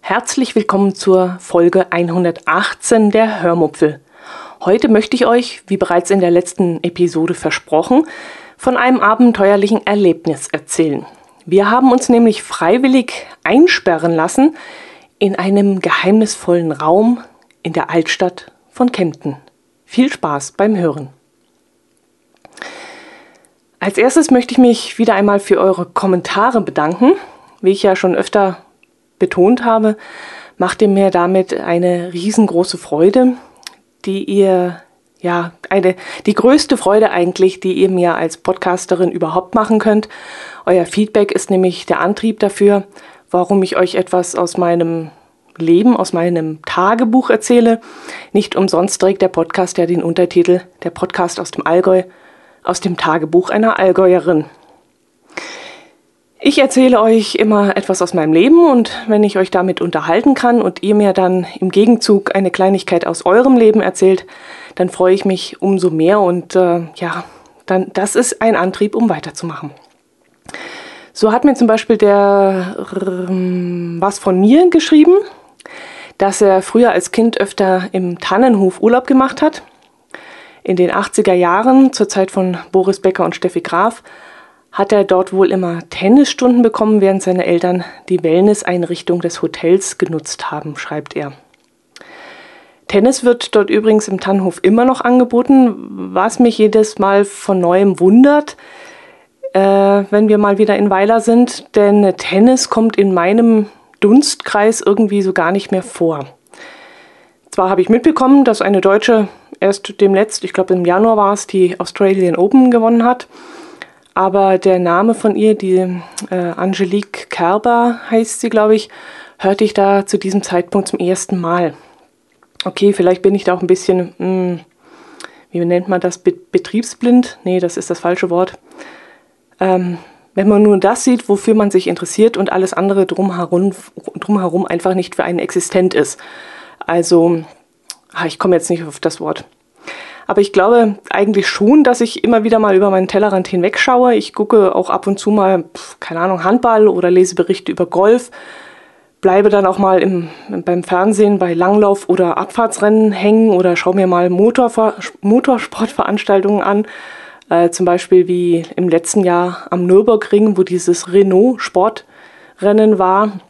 Herzlich willkommen zur Folge 118 der Hörmupfel. Heute möchte ich euch, wie bereits in der letzten Episode versprochen, von einem abenteuerlichen Erlebnis erzählen. Wir haben uns nämlich freiwillig einsperren lassen in einem geheimnisvollen Raum in der Altstadt von Kempten. Viel Spaß beim Hören. Als erstes möchte ich mich wieder einmal für eure Kommentare bedanken. Wie ich ja schon öfter betont habe, macht ihr mir damit eine riesengroße Freude, die ihr ja, eine, die größte Freude eigentlich, die ihr mir als Podcasterin überhaupt machen könnt. Euer Feedback ist nämlich der Antrieb dafür, warum ich euch etwas aus meinem Leben, aus meinem Tagebuch erzähle. Nicht umsonst trägt der Podcast ja den Untertitel Der Podcast aus dem Allgäu, aus dem Tagebuch einer Allgäuerin. Ich erzähle euch immer etwas aus meinem Leben und wenn ich euch damit unterhalten kann und ihr mir dann im Gegenzug eine Kleinigkeit aus eurem Leben erzählt, dann freue ich mich umso mehr und äh, ja, dann das ist ein Antrieb, um weiterzumachen. So hat mir zum Beispiel der ähm, was von mir geschrieben, dass er früher als Kind öfter im Tannenhof Urlaub gemacht hat. In den 80er Jahren, zur Zeit von Boris Becker und Steffi Graf, hat er dort wohl immer Tennisstunden bekommen, während seine Eltern die Wellness-Einrichtung des Hotels genutzt haben, schreibt er. Tennis wird dort übrigens im Tannhof immer noch angeboten, was mich jedes Mal von neuem wundert, äh, wenn wir mal wieder in Weiler sind, denn Tennis kommt in meinem Dunstkreis irgendwie so gar nicht mehr vor. Zwar habe ich mitbekommen, dass eine Deutsche erst demnächst, ich glaube im Januar war es, die Australian Open gewonnen hat. Aber der Name von ihr, die äh, Angelique Kerber heißt sie, glaube ich, hörte ich da zu diesem Zeitpunkt zum ersten Mal. Okay, vielleicht bin ich da auch ein bisschen, mh, hm, wie nennt man das, Be betriebsblind? Nee, das ist das falsche Wort. Ähm, wenn man nur das sieht, wofür man sich interessiert und alles andere drumherum, drumherum einfach nicht für einen existent ist. Also, ah, ich komme jetzt nicht auf das Wort. Aber ich glaube eigentlich schon, dass ich immer wieder mal über meinen Tellerrand hinwegschaue. Ich gucke auch ab und zu mal, keine Ahnung, Handball oder lese Berichte über Golf. Bleibe dann auch mal im, beim Fernsehen bei Langlauf- oder Abfahrtsrennen hängen oder schaue mir mal Motorver Motorsportveranstaltungen an. Äh, zum Beispiel wie im letzten Jahr am Nürburgring, wo dieses Renault-Sportrennen war.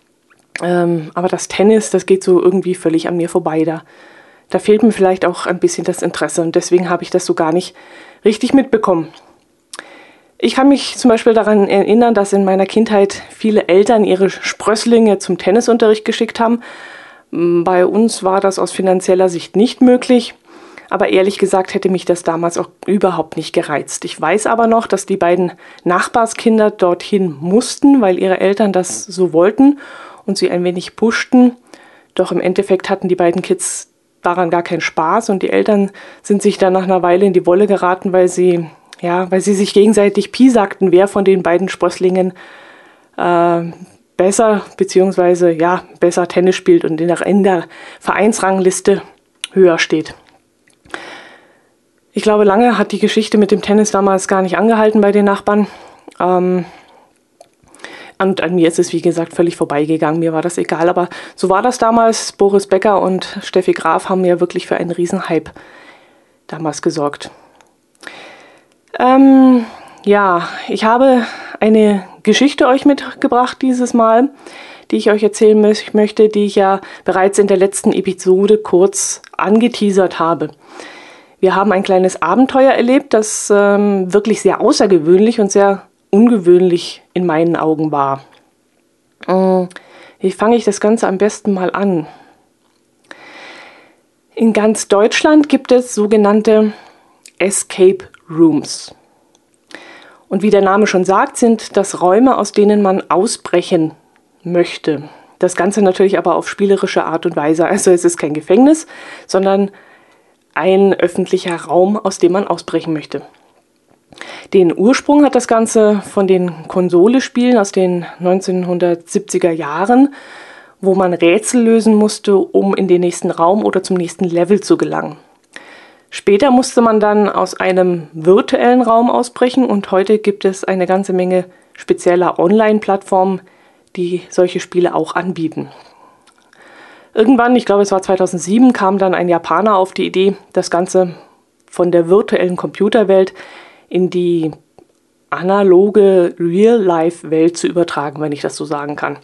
Ähm, aber das Tennis, das geht so irgendwie völlig an mir vorbei. Da da fehlt mir vielleicht auch ein bisschen das Interesse und deswegen habe ich das so gar nicht richtig mitbekommen. Ich kann mich zum Beispiel daran erinnern, dass in meiner Kindheit viele Eltern ihre Sprösslinge zum Tennisunterricht geschickt haben. Bei uns war das aus finanzieller Sicht nicht möglich, aber ehrlich gesagt hätte mich das damals auch überhaupt nicht gereizt. Ich weiß aber noch, dass die beiden Nachbarskinder dorthin mussten, weil ihre Eltern das so wollten und sie ein wenig pushten. Doch im Endeffekt hatten die beiden Kids daran gar keinen Spaß und die Eltern sind sich dann nach einer Weile in die Wolle geraten, weil sie, ja, weil sie sich gegenseitig piesagten, wer von den beiden Sprösslingen äh, besser beziehungsweise ja besser Tennis spielt und in der, in der Vereinsrangliste höher steht. Ich glaube, lange hat die Geschichte mit dem Tennis damals gar nicht angehalten bei den Nachbarn. Ähm, und an mir ist es, wie gesagt, völlig vorbeigegangen. Mir war das egal. Aber so war das damals. Boris Becker und Steffi Graf haben ja wirklich für einen Riesenhype damals gesorgt. Ähm, ja, ich habe eine Geschichte euch mitgebracht dieses Mal, die ich euch erzählen möchte, die ich ja bereits in der letzten Episode kurz angeteasert habe. Wir haben ein kleines Abenteuer erlebt, das ähm, wirklich sehr außergewöhnlich und sehr ungewöhnlich in meinen Augen war. Äh, wie fange ich das Ganze am besten mal an? In ganz Deutschland gibt es sogenannte Escape Rooms. Und wie der Name schon sagt, sind das Räume, aus denen man ausbrechen möchte. Das Ganze natürlich aber auf spielerische Art und Weise. Also es ist kein Gefängnis, sondern ein öffentlicher Raum, aus dem man ausbrechen möchte. Den Ursprung hat das Ganze von den Konsolespielen aus den 1970er Jahren, wo man Rätsel lösen musste, um in den nächsten Raum oder zum nächsten Level zu gelangen. Später musste man dann aus einem virtuellen Raum ausbrechen und heute gibt es eine ganze Menge spezieller Online-Plattformen, die solche Spiele auch anbieten. Irgendwann, ich glaube es war 2007, kam dann ein Japaner auf die Idee, das Ganze von der virtuellen Computerwelt in die analoge Real-Life-Welt zu übertragen, wenn ich das so sagen kann.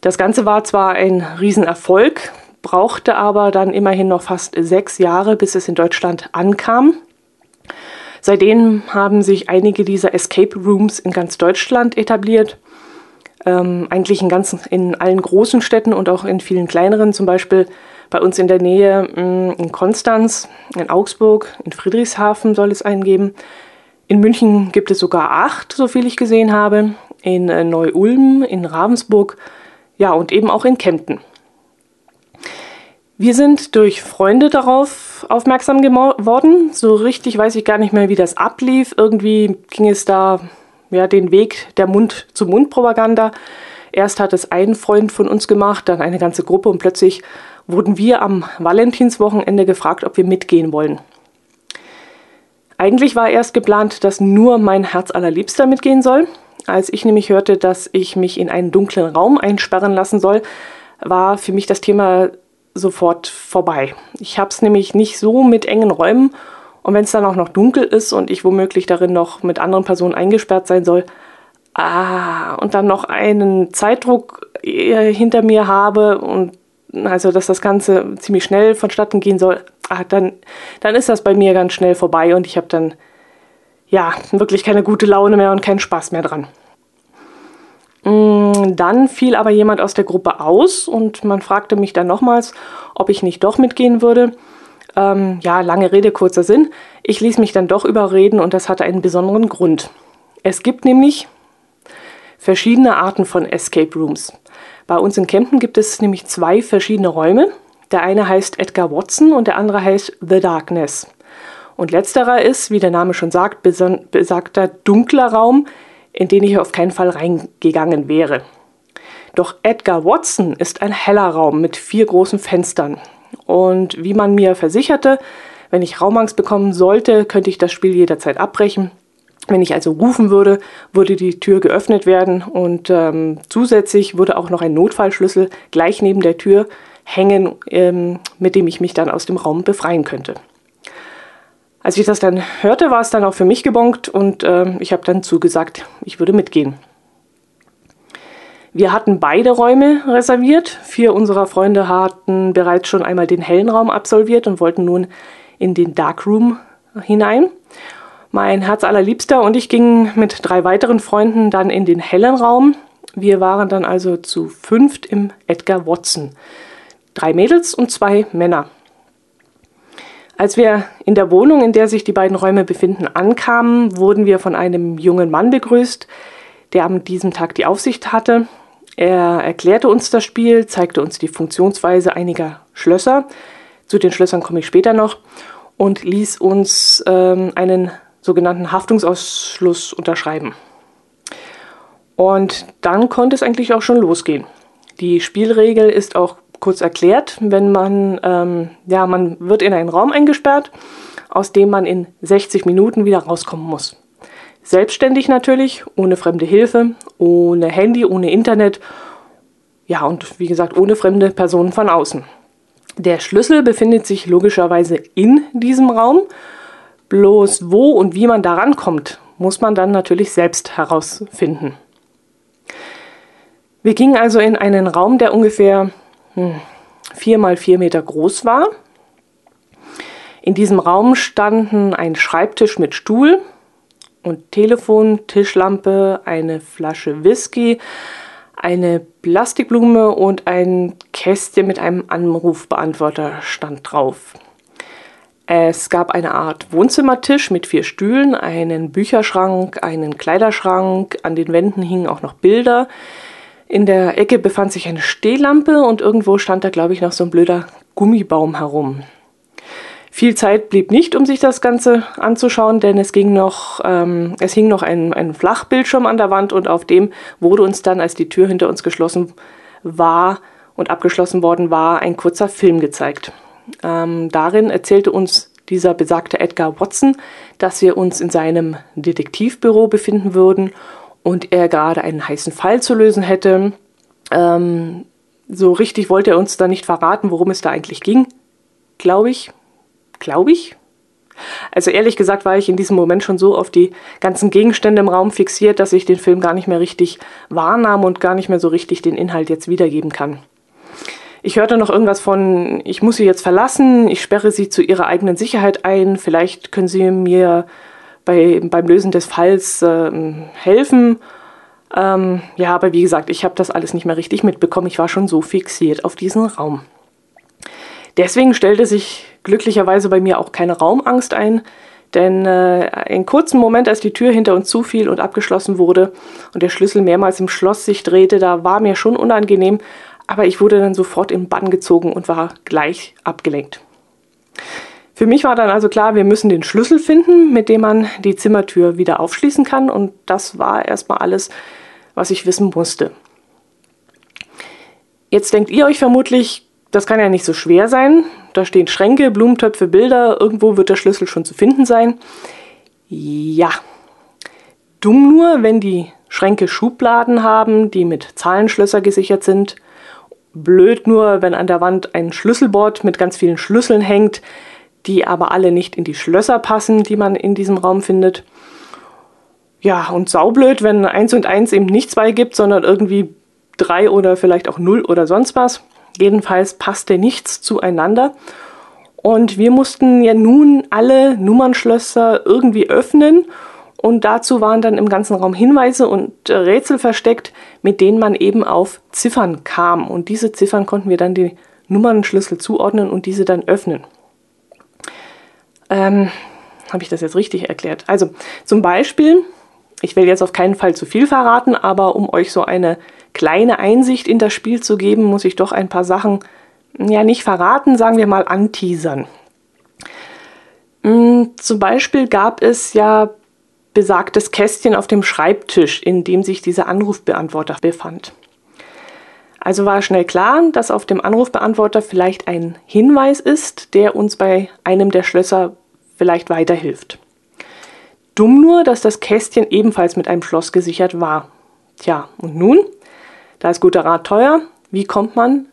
Das Ganze war zwar ein Riesenerfolg, brauchte aber dann immerhin noch fast sechs Jahre, bis es in Deutschland ankam. Seitdem haben sich einige dieser Escape Rooms in ganz Deutschland etabliert. Ähm, eigentlich in, ganz, in allen großen Städten und auch in vielen kleineren, zum Beispiel bei uns in der Nähe mm, in Konstanz, in Augsburg, in Friedrichshafen soll es einen geben. In München gibt es sogar acht, so viel ich gesehen habe. In äh, Neu-Ulm, in Ravensburg, ja und eben auch in Kempten. Wir sind durch Freunde darauf aufmerksam geworden. So richtig weiß ich gar nicht mehr, wie das ablief. Irgendwie ging es da ja, den Weg der Mund-zu-Mund-Propaganda. Erst hat es ein Freund von uns gemacht, dann eine ganze Gruppe und plötzlich wurden wir am Valentinswochenende gefragt, ob wir mitgehen wollen. Eigentlich war erst geplant, dass nur mein Herz allerliebster mitgehen soll. Als ich nämlich hörte, dass ich mich in einen dunklen Raum einsperren lassen soll, war für mich das Thema sofort vorbei. Ich habe es nämlich nicht so mit engen Räumen und wenn es dann auch noch dunkel ist und ich womöglich darin noch mit anderen Personen eingesperrt sein soll, ah, und dann noch einen Zeitdruck äh, hinter mir habe und also dass das Ganze ziemlich schnell vonstatten gehen soll, ah, dann, dann ist das bei mir ganz schnell vorbei und ich habe dann ja wirklich keine gute Laune mehr und keinen Spaß mehr dran. Mm, dann fiel aber jemand aus der Gruppe aus und man fragte mich dann nochmals, ob ich nicht doch mitgehen würde. Ähm, ja, lange Rede, kurzer Sinn. Ich ließ mich dann doch überreden und das hatte einen besonderen Grund. Es gibt nämlich verschiedene Arten von Escape Rooms. Bei uns in Kempten gibt es nämlich zwei verschiedene Räume. Der eine heißt Edgar Watson und der andere heißt The Darkness. Und letzterer ist, wie der Name schon sagt, besagter dunkler Raum, in den ich auf keinen Fall reingegangen wäre. Doch Edgar Watson ist ein heller Raum mit vier großen Fenstern. Und wie man mir versicherte, wenn ich Raumangst bekommen sollte, könnte ich das Spiel jederzeit abbrechen. Wenn ich also rufen würde, würde die Tür geöffnet werden und ähm, zusätzlich würde auch noch ein Notfallschlüssel gleich neben der Tür hängen, ähm, mit dem ich mich dann aus dem Raum befreien könnte. Als ich das dann hörte, war es dann auch für mich gebongt und äh, ich habe dann zugesagt, ich würde mitgehen. Wir hatten beide Räume reserviert. Vier unserer Freunde hatten bereits schon einmal den hellen Raum absolviert und wollten nun in den Darkroom hinein. Mein Herz allerliebster und ich gingen mit drei weiteren Freunden dann in den hellen Raum. Wir waren dann also zu fünft im Edgar Watson. Drei Mädels und zwei Männer. Als wir in der Wohnung, in der sich die beiden Räume befinden, ankamen, wurden wir von einem jungen Mann begrüßt, der an diesem Tag die Aufsicht hatte. Er erklärte uns das Spiel, zeigte uns die Funktionsweise einiger Schlösser. Zu den Schlössern komme ich später noch. Und ließ uns ähm, einen sogenannten Haftungsausschluss unterschreiben. Und dann konnte es eigentlich auch schon losgehen. Die Spielregel ist auch kurz erklärt, wenn man, ähm, ja, man wird in einen Raum eingesperrt, aus dem man in 60 Minuten wieder rauskommen muss. Selbstständig natürlich, ohne fremde Hilfe, ohne Handy, ohne Internet, ja, und wie gesagt, ohne fremde Personen von außen. Der Schlüssel befindet sich logischerweise in diesem Raum, bloß wo und wie man da rankommt, muss man dann natürlich selbst herausfinden. Wir gingen also in einen Raum, der ungefähr vier mal vier Meter groß war. In diesem Raum standen ein Schreibtisch mit Stuhl und Telefon, Tischlampe, eine Flasche Whisky, eine Plastikblume und ein Kästchen mit einem Anrufbeantworter stand drauf. Es gab eine Art Wohnzimmertisch mit vier Stühlen, einen Bücherschrank, einen Kleiderschrank, an den Wänden hingen auch noch Bilder. In der Ecke befand sich eine Stehlampe und irgendwo stand da, glaube ich, noch so ein blöder Gummibaum herum. Viel Zeit blieb nicht, um sich das Ganze anzuschauen, denn es ging noch, ähm, es hing noch ein, ein Flachbildschirm an der Wand und auf dem wurde uns dann, als die Tür hinter uns geschlossen war und abgeschlossen worden war, ein kurzer Film gezeigt. Ähm, darin erzählte uns dieser besagte Edgar Watson, dass wir uns in seinem Detektivbüro befinden würden und er gerade einen heißen Fall zu lösen hätte. Ähm, so richtig wollte er uns da nicht verraten, worum es da eigentlich ging. Glaube ich. Glaube ich. Also ehrlich gesagt war ich in diesem Moment schon so auf die ganzen Gegenstände im Raum fixiert, dass ich den Film gar nicht mehr richtig wahrnahm und gar nicht mehr so richtig den Inhalt jetzt wiedergeben kann. Ich hörte noch irgendwas von, ich muss sie jetzt verlassen, ich sperre sie zu ihrer eigenen Sicherheit ein, vielleicht können sie mir bei, beim Lösen des Falls äh, helfen. Ähm, ja, aber wie gesagt, ich habe das alles nicht mehr richtig mitbekommen. Ich war schon so fixiert auf diesen Raum. Deswegen stellte sich glücklicherweise bei mir auch keine Raumangst ein, denn äh, einen kurzen Moment, als die Tür hinter uns zufiel und abgeschlossen wurde und der Schlüssel mehrmals im Schloss sich drehte, da war mir schon unangenehm, aber ich wurde dann sofort im Bann gezogen und war gleich abgelenkt. Für mich war dann also klar, wir müssen den Schlüssel finden, mit dem man die Zimmertür wieder aufschließen kann und das war erstmal alles, was ich wissen musste. Jetzt denkt ihr euch vermutlich, das kann ja nicht so schwer sein. Da stehen Schränke, Blumentöpfe, Bilder, irgendwo wird der Schlüssel schon zu finden sein. Ja. Dumm nur, wenn die Schränke Schubladen haben, die mit Zahlenschlösser gesichert sind. Blöd nur, wenn an der Wand ein Schlüsselbord mit ganz vielen Schlüsseln hängt, die aber alle nicht in die Schlösser passen, die man in diesem Raum findet. Ja, und saublöd, wenn 1 und 1 eben nicht 2 gibt, sondern irgendwie 3 oder vielleicht auch 0 oder sonst was. Jedenfalls passte nichts zueinander. Und wir mussten ja nun alle Nummernschlösser irgendwie öffnen. Und dazu waren dann im ganzen Raum Hinweise und Rätsel versteckt, mit denen man eben auf Ziffern kam. Und diese Ziffern konnten wir dann die Nummernschlüssel zuordnen und diese dann öffnen. Ähm, Habe ich das jetzt richtig erklärt? Also zum Beispiel, ich will jetzt auf keinen Fall zu viel verraten, aber um euch so eine kleine Einsicht in das Spiel zu geben, muss ich doch ein paar Sachen ja nicht verraten, sagen wir mal anteasern. Hm, zum Beispiel gab es ja besagtes Kästchen auf dem Schreibtisch, in dem sich dieser Anrufbeantworter befand. Also war schnell klar, dass auf dem Anrufbeantworter vielleicht ein Hinweis ist, der uns bei einem der Schlösser vielleicht weiterhilft. Dumm nur, dass das Kästchen ebenfalls mit einem Schloss gesichert war. Tja, und nun? Da ist guter Rat teuer. Wie kommt man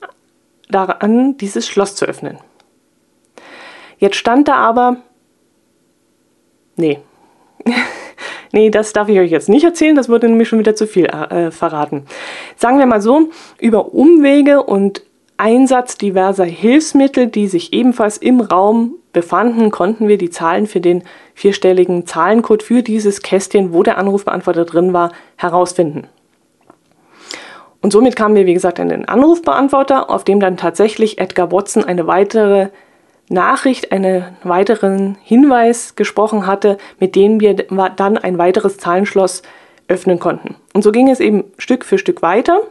daran, dieses Schloss zu öffnen? Jetzt stand da aber. Nee. nee, das darf ich euch jetzt nicht erzählen, das würde nämlich schon wieder zu viel äh, verraten. Sagen wir mal so, über Umwege und Einsatz diverser Hilfsmittel, die sich ebenfalls im Raum befanden, konnten wir die Zahlen für den vierstelligen Zahlencode für dieses Kästchen, wo der Anrufbeantworter drin war, herausfinden. Und somit kamen wir, wie gesagt, an den Anrufbeantworter, auf dem dann tatsächlich Edgar Watson eine weitere Nachricht, einen weiteren Hinweis gesprochen hatte, mit dem wir dann ein weiteres Zahlenschloss öffnen konnten. Und so ging es eben Stück für Stück weiter.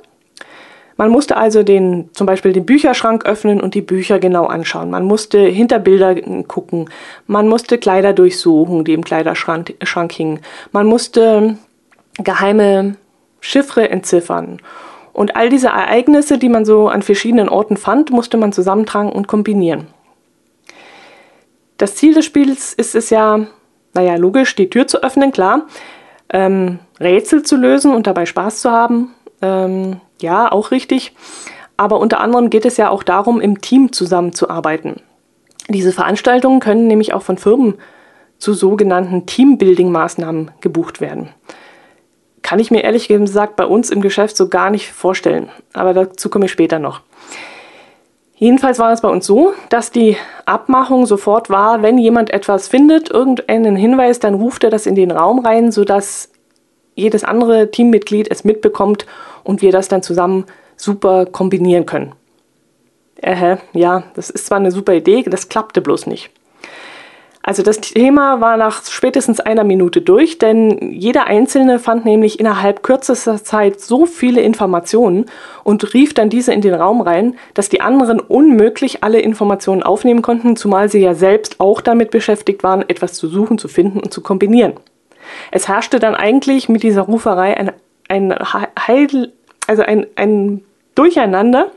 Man musste also den, zum Beispiel den Bücherschrank öffnen und die Bücher genau anschauen. Man musste hinter Bilder gucken. Man musste Kleider durchsuchen, die im Kleiderschrank hingen. Man musste geheime Chiffre entziffern. Und all diese Ereignisse, die man so an verschiedenen Orten fand, musste man zusammentragen und kombinieren. Das Ziel des Spiels ist es ja, naja, logisch, die Tür zu öffnen, klar, ähm, Rätsel zu lösen und dabei Spaß zu haben. Ähm, ja, auch richtig. Aber unter anderem geht es ja auch darum, im Team zusammenzuarbeiten. Diese Veranstaltungen können nämlich auch von Firmen zu sogenannten Teambuilding-Maßnahmen gebucht werden kann ich mir ehrlich gesagt bei uns im Geschäft so gar nicht vorstellen. Aber dazu komme ich später noch. Jedenfalls war es bei uns so, dass die Abmachung sofort war, wenn jemand etwas findet, irgendeinen Hinweis, dann ruft er das in den Raum rein, sodass jedes andere Teammitglied es mitbekommt und wir das dann zusammen super kombinieren können. Äh, ja, das ist zwar eine super Idee, das klappte bloß nicht. Also das Thema war nach spätestens einer Minute durch, denn jeder Einzelne fand nämlich innerhalb kürzester Zeit so viele Informationen und rief dann diese in den Raum rein, dass die anderen unmöglich alle Informationen aufnehmen konnten, zumal sie ja selbst auch damit beschäftigt waren, etwas zu suchen, zu finden und zu kombinieren. Es herrschte dann eigentlich mit dieser Ruferei ein, ein Heil, also ein, ein Durcheinander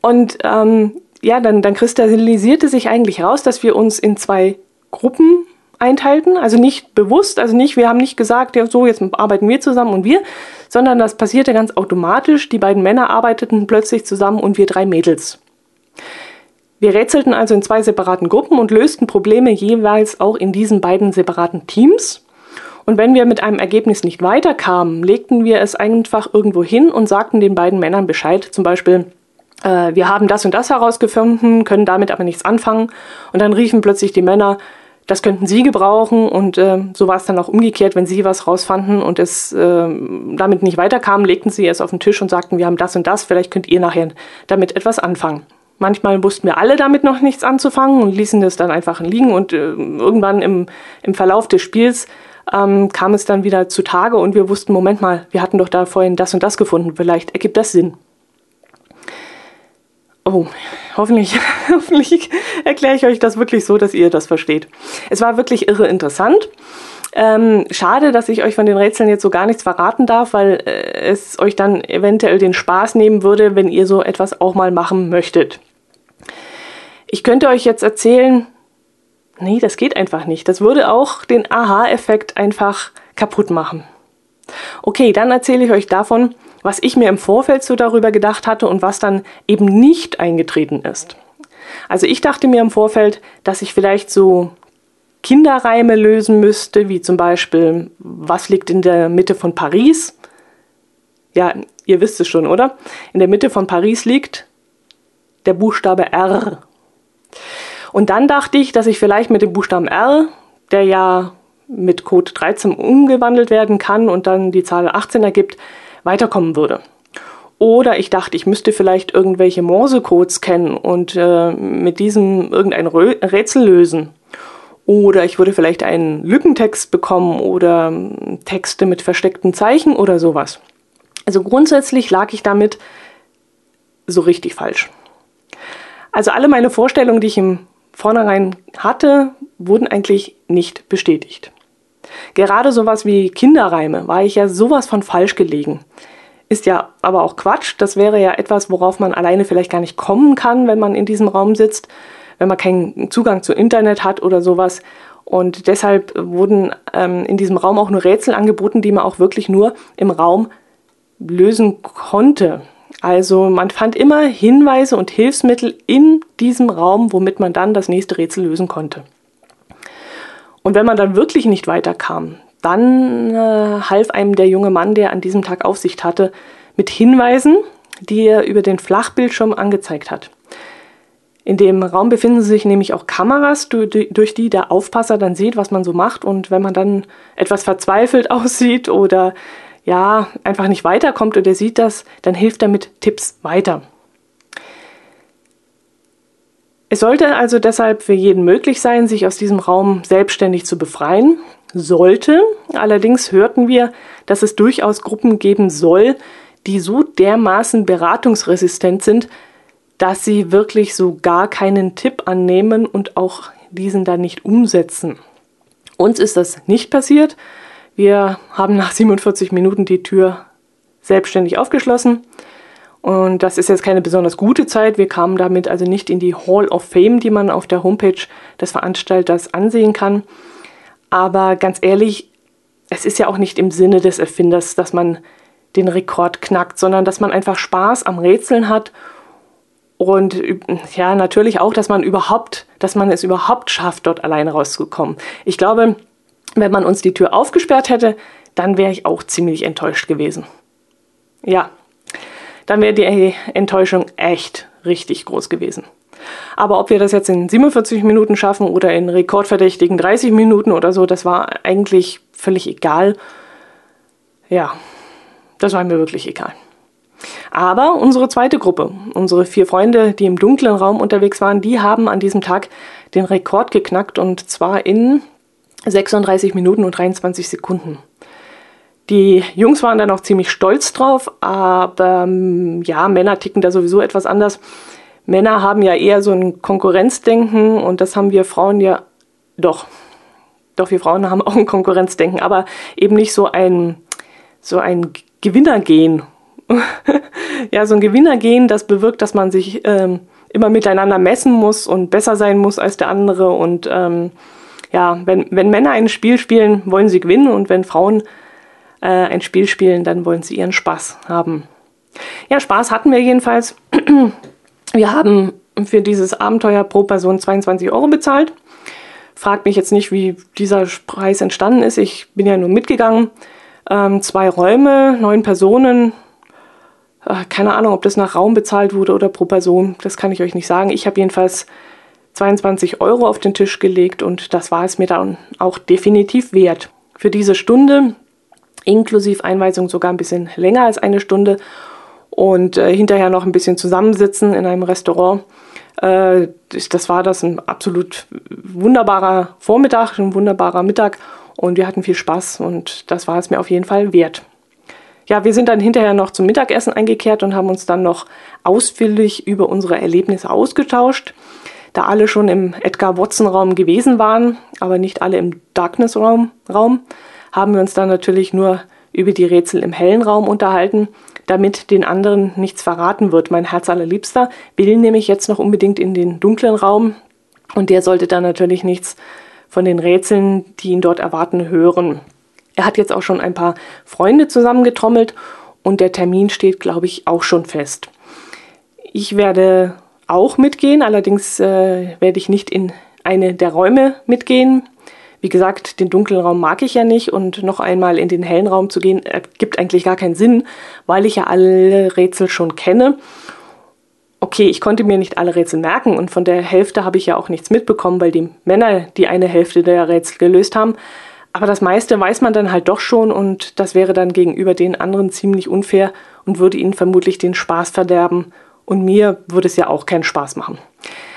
und ähm, ja, dann, dann kristallisierte sich eigentlich heraus, dass wir uns in zwei Gruppen einteilten. Also nicht bewusst, also nicht, wir haben nicht gesagt, ja, so, jetzt arbeiten wir zusammen und wir, sondern das passierte ganz automatisch. Die beiden Männer arbeiteten plötzlich zusammen und wir drei Mädels. Wir rätselten also in zwei separaten Gruppen und lösten Probleme jeweils auch in diesen beiden separaten Teams. Und wenn wir mit einem Ergebnis nicht weiterkamen, legten wir es einfach irgendwo hin und sagten den beiden Männern Bescheid, zum Beispiel, äh, wir haben das und das herausgefunden, können damit aber nichts anfangen. Und dann riefen plötzlich die Männer, das könnten sie gebrauchen und äh, so war es dann auch umgekehrt, wenn sie was rausfanden und es äh, damit nicht weiterkam, legten sie es auf den Tisch und sagten, wir haben das und das, vielleicht könnt ihr nachher damit etwas anfangen. Manchmal wussten wir alle damit noch nichts anzufangen und ließen es dann einfach liegen und äh, irgendwann im, im Verlauf des Spiels ähm, kam es dann wieder zutage und wir wussten, Moment mal, wir hatten doch da vorhin das und das gefunden, vielleicht ergibt das Sinn. Oh, hoffentlich, hoffentlich erkläre ich euch das wirklich so, dass ihr das versteht. Es war wirklich irre interessant. Ähm, schade, dass ich euch von den Rätseln jetzt so gar nichts verraten darf, weil äh, es euch dann eventuell den Spaß nehmen würde, wenn ihr so etwas auch mal machen möchtet. Ich könnte euch jetzt erzählen, nee, das geht einfach nicht. Das würde auch den Aha-Effekt einfach kaputt machen. Okay, dann erzähle ich euch davon, was ich mir im Vorfeld so darüber gedacht hatte und was dann eben nicht eingetreten ist. Also ich dachte mir im Vorfeld, dass ich vielleicht so Kinderreime lösen müsste, wie zum Beispiel, was liegt in der Mitte von Paris? Ja, ihr wisst es schon, oder? In der Mitte von Paris liegt der Buchstabe R. Und dann dachte ich, dass ich vielleicht mit dem Buchstaben R, der ja mit Code 13 umgewandelt werden kann und dann die Zahl 18 ergibt, weiterkommen würde. Oder ich dachte, ich müsste vielleicht irgendwelche Morsecodes kennen und äh, mit diesem irgendein Rätsel lösen. Oder ich würde vielleicht einen Lückentext bekommen oder ähm, Texte mit versteckten Zeichen oder sowas. Also grundsätzlich lag ich damit so richtig falsch. Also alle meine Vorstellungen, die ich im Vornherein hatte, wurden eigentlich nicht bestätigt. Gerade sowas wie Kinderreime war ich ja sowas von falsch gelegen. Ist ja aber auch Quatsch. Das wäre ja etwas, worauf man alleine vielleicht gar nicht kommen kann, wenn man in diesem Raum sitzt, wenn man keinen Zugang zu Internet hat oder sowas. Und deshalb wurden ähm, in diesem Raum auch nur Rätsel angeboten, die man auch wirklich nur im Raum lösen konnte. Also man fand immer Hinweise und Hilfsmittel in diesem Raum, womit man dann das nächste Rätsel lösen konnte. Und wenn man dann wirklich nicht weiterkam, dann äh, half einem der junge Mann, der an diesem Tag Aufsicht hatte, mit Hinweisen, die er über den Flachbildschirm angezeigt hat. In dem Raum befinden sich nämlich auch Kameras, durch die der Aufpasser dann sieht, was man so macht. Und wenn man dann etwas verzweifelt aussieht oder ja, einfach nicht weiterkommt und er sieht das, dann hilft er mit Tipps weiter. Es sollte also deshalb für jeden möglich sein, sich aus diesem Raum selbstständig zu befreien. Sollte. Allerdings hörten wir, dass es durchaus Gruppen geben soll, die so dermaßen beratungsresistent sind, dass sie wirklich so gar keinen Tipp annehmen und auch diesen dann nicht umsetzen. Uns ist das nicht passiert. Wir haben nach 47 Minuten die Tür selbstständig aufgeschlossen und das ist jetzt keine besonders gute Zeit. Wir kamen damit also nicht in die Hall of Fame, die man auf der Homepage des Veranstalters ansehen kann. Aber ganz ehrlich, es ist ja auch nicht im Sinne des Erfinders, dass man den Rekord knackt, sondern dass man einfach Spaß am Rätseln hat und ja, natürlich auch, dass man überhaupt, dass man es überhaupt schafft, dort alleine rauszukommen. Ich glaube, wenn man uns die Tür aufgesperrt hätte, dann wäre ich auch ziemlich enttäuscht gewesen. Ja, dann wäre die Enttäuschung echt richtig groß gewesen. Aber ob wir das jetzt in 47 Minuten schaffen oder in rekordverdächtigen 30 Minuten oder so, das war eigentlich völlig egal. Ja, das war mir wirklich egal. Aber unsere zweite Gruppe, unsere vier Freunde, die im dunklen Raum unterwegs waren, die haben an diesem Tag den Rekord geknackt und zwar in 36 Minuten und 23 Sekunden. Die Jungs waren dann auch ziemlich stolz drauf, aber ähm, ja, Männer ticken da sowieso etwas anders. Männer haben ja eher so ein Konkurrenzdenken und das haben wir Frauen ja doch. Doch, wir Frauen haben auch ein Konkurrenzdenken, aber eben nicht so ein, so ein Gewinnergehen. ja, so ein Gewinnergehen, das bewirkt, dass man sich ähm, immer miteinander messen muss und besser sein muss als der andere. Und ähm, ja, wenn, wenn Männer ein Spiel spielen, wollen sie gewinnen und wenn Frauen äh, ein Spiel spielen, dann wollen sie ihren Spaß haben. Ja, Spaß hatten wir jedenfalls. Wir haben für dieses Abenteuer pro Person 22 Euro bezahlt. Fragt mich jetzt nicht, wie dieser Preis entstanden ist. Ich bin ja nur mitgegangen. Ähm, zwei Räume, neun Personen, äh, keine Ahnung, ob das nach Raum bezahlt wurde oder pro Person, das kann ich euch nicht sagen. Ich habe jedenfalls 22 Euro auf den Tisch gelegt und das war es mir dann auch definitiv wert. Für diese Stunde, inklusive Einweisung sogar ein bisschen länger als eine Stunde und äh, hinterher noch ein bisschen zusammensitzen in einem Restaurant. Äh, das war das ein absolut wunderbarer Vormittag, ein wunderbarer Mittag und wir hatten viel Spaß und das war es mir auf jeden Fall wert ja, wir sind dann hinterher noch zum Mittagessen eingekehrt und haben uns dann noch ausführlich über unsere Erlebnisse ausgetauscht. Da alle schon im Edgar Watson Raum gewesen waren, aber nicht alle im Darkness Raum, Raum haben wir uns dann natürlich nur über die Rätsel im hellen Raum unterhalten, damit den anderen nichts verraten wird. Mein Herz allerliebster will nämlich jetzt noch unbedingt in den dunklen Raum und der sollte dann natürlich nichts von den Rätseln, die ihn dort erwarten, hören. Er hat jetzt auch schon ein paar Freunde zusammengetrommelt und der Termin steht, glaube ich, auch schon fest. Ich werde auch mitgehen, allerdings äh, werde ich nicht in eine der Räume mitgehen. Wie gesagt, den dunklen Raum mag ich ja nicht und noch einmal in den hellen Raum zu gehen, ergibt eigentlich gar keinen Sinn, weil ich ja alle Rätsel schon kenne. Okay, ich konnte mir nicht alle Rätsel merken und von der Hälfte habe ich ja auch nichts mitbekommen, weil die Männer die eine Hälfte der Rätsel gelöst haben. Aber das meiste weiß man dann halt doch schon und das wäre dann gegenüber den anderen ziemlich unfair und würde ihnen vermutlich den Spaß verderben. Und mir würde es ja auch keinen Spaß machen.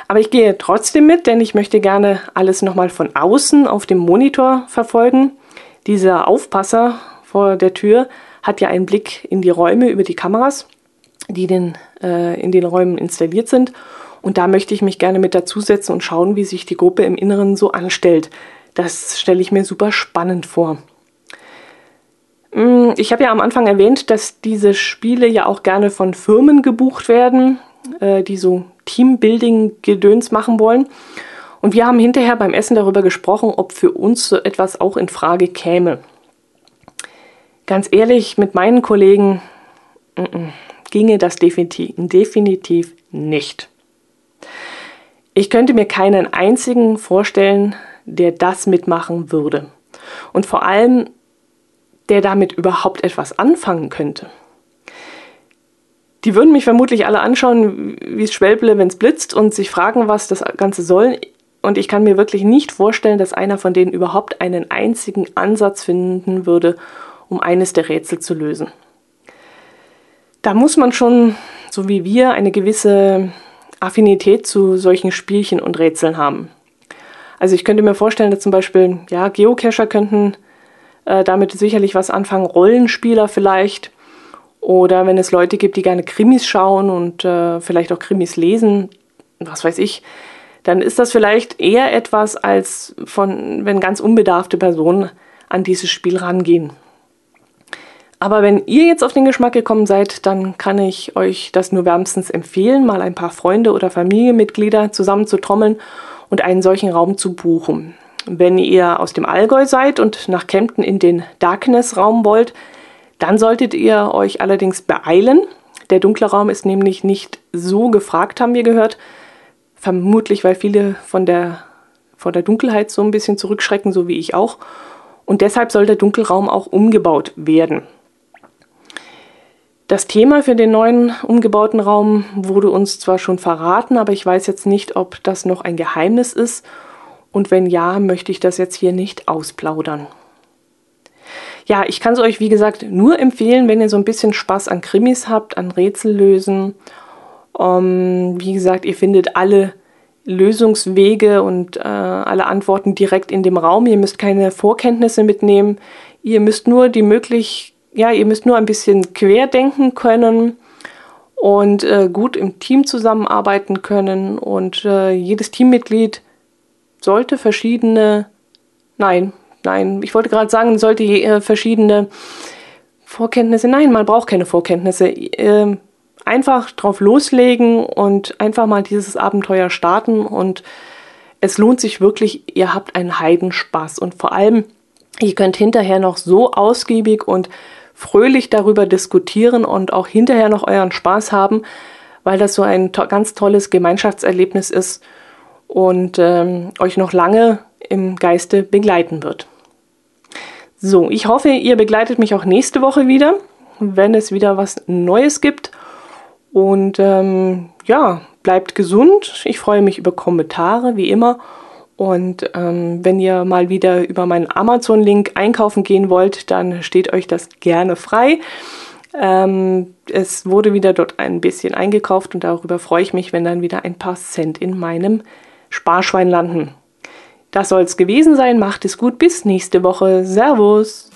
Aber ich gehe trotzdem mit, denn ich möchte gerne alles nochmal von außen auf dem Monitor verfolgen. Dieser Aufpasser vor der Tür hat ja einen Blick in die Räume über die Kameras, die den, äh, in den Räumen installiert sind. Und da möchte ich mich gerne mit dazusetzen und schauen, wie sich die Gruppe im Inneren so anstellt. Das stelle ich mir super spannend vor. Mm, ich habe ja am Anfang erwähnt, dass diese Spiele ja auch gerne von Firmen gebucht werden, äh, die so Teambuilding-Gedöns machen wollen. Und wir haben hinterher beim Essen darüber gesprochen, ob für uns so etwas auch in Frage käme. Ganz ehrlich, mit meinen Kollegen mm -mm, ginge das definitiv, definitiv nicht. Ich könnte mir keinen einzigen vorstellen, der das mitmachen würde. Und vor allem, der damit überhaupt etwas anfangen könnte. Die würden mich vermutlich alle anschauen, wie es schwelble, wenn es blitzt und sich fragen, was das Ganze soll. Und ich kann mir wirklich nicht vorstellen, dass einer von denen überhaupt einen einzigen Ansatz finden würde, um eines der Rätsel zu lösen. Da muss man schon, so wie wir, eine gewisse Affinität zu solchen Spielchen und Rätseln haben. Also ich könnte mir vorstellen, dass zum Beispiel, ja, Geocacher könnten äh, damit sicherlich was anfangen, Rollenspieler vielleicht. Oder wenn es Leute gibt, die gerne Krimis schauen und äh, vielleicht auch Krimis lesen, was weiß ich, dann ist das vielleicht eher etwas, als von, wenn ganz unbedarfte Personen an dieses Spiel rangehen. Aber wenn ihr jetzt auf den Geschmack gekommen seid, dann kann ich euch das nur wärmstens empfehlen, mal ein paar Freunde oder Familienmitglieder zusammenzutrommeln und einen solchen Raum zu buchen. Wenn ihr aus dem Allgäu seid und nach Kempten in den Darkness-Raum wollt, dann solltet ihr euch allerdings beeilen. Der dunkle Raum ist nämlich nicht so gefragt, haben wir gehört. Vermutlich, weil viele von der, vor der Dunkelheit so ein bisschen zurückschrecken, so wie ich auch. Und deshalb soll der Dunkelraum auch umgebaut werden. Das Thema für den neuen umgebauten Raum wurde uns zwar schon verraten, aber ich weiß jetzt nicht, ob das noch ein Geheimnis ist. Und wenn ja, möchte ich das jetzt hier nicht ausplaudern. Ja, ich kann es euch, wie gesagt, nur empfehlen, wenn ihr so ein bisschen Spaß an Krimis habt, an Rätsellösen. Um, wie gesagt, ihr findet alle Lösungswege und äh, alle Antworten direkt in dem Raum. Ihr müsst keine Vorkenntnisse mitnehmen. Ihr müsst nur die Möglichkeit ja, ihr müsst nur ein bisschen querdenken können und äh, gut im Team zusammenarbeiten können. Und äh, jedes Teammitglied sollte verschiedene, nein, nein, ich wollte gerade sagen, sollte je, äh, verschiedene Vorkenntnisse, nein, man braucht keine Vorkenntnisse. Ähm, einfach drauf loslegen und einfach mal dieses Abenteuer starten und es lohnt sich wirklich, ihr habt einen Heidenspaß und vor allem, ihr könnt hinterher noch so ausgiebig und fröhlich darüber diskutieren und auch hinterher noch euren Spaß haben, weil das so ein to ganz tolles Gemeinschaftserlebnis ist und ähm, euch noch lange im Geiste begleiten wird. So, ich hoffe, ihr begleitet mich auch nächste Woche wieder, wenn es wieder was Neues gibt. Und ähm, ja, bleibt gesund. Ich freue mich über Kommentare, wie immer. Und ähm, wenn ihr mal wieder über meinen Amazon-Link einkaufen gehen wollt, dann steht euch das gerne frei. Ähm, es wurde wieder dort ein bisschen eingekauft und darüber freue ich mich, wenn dann wieder ein paar Cent in meinem Sparschwein landen. Das soll es gewesen sein. Macht es gut. Bis nächste Woche. Servus.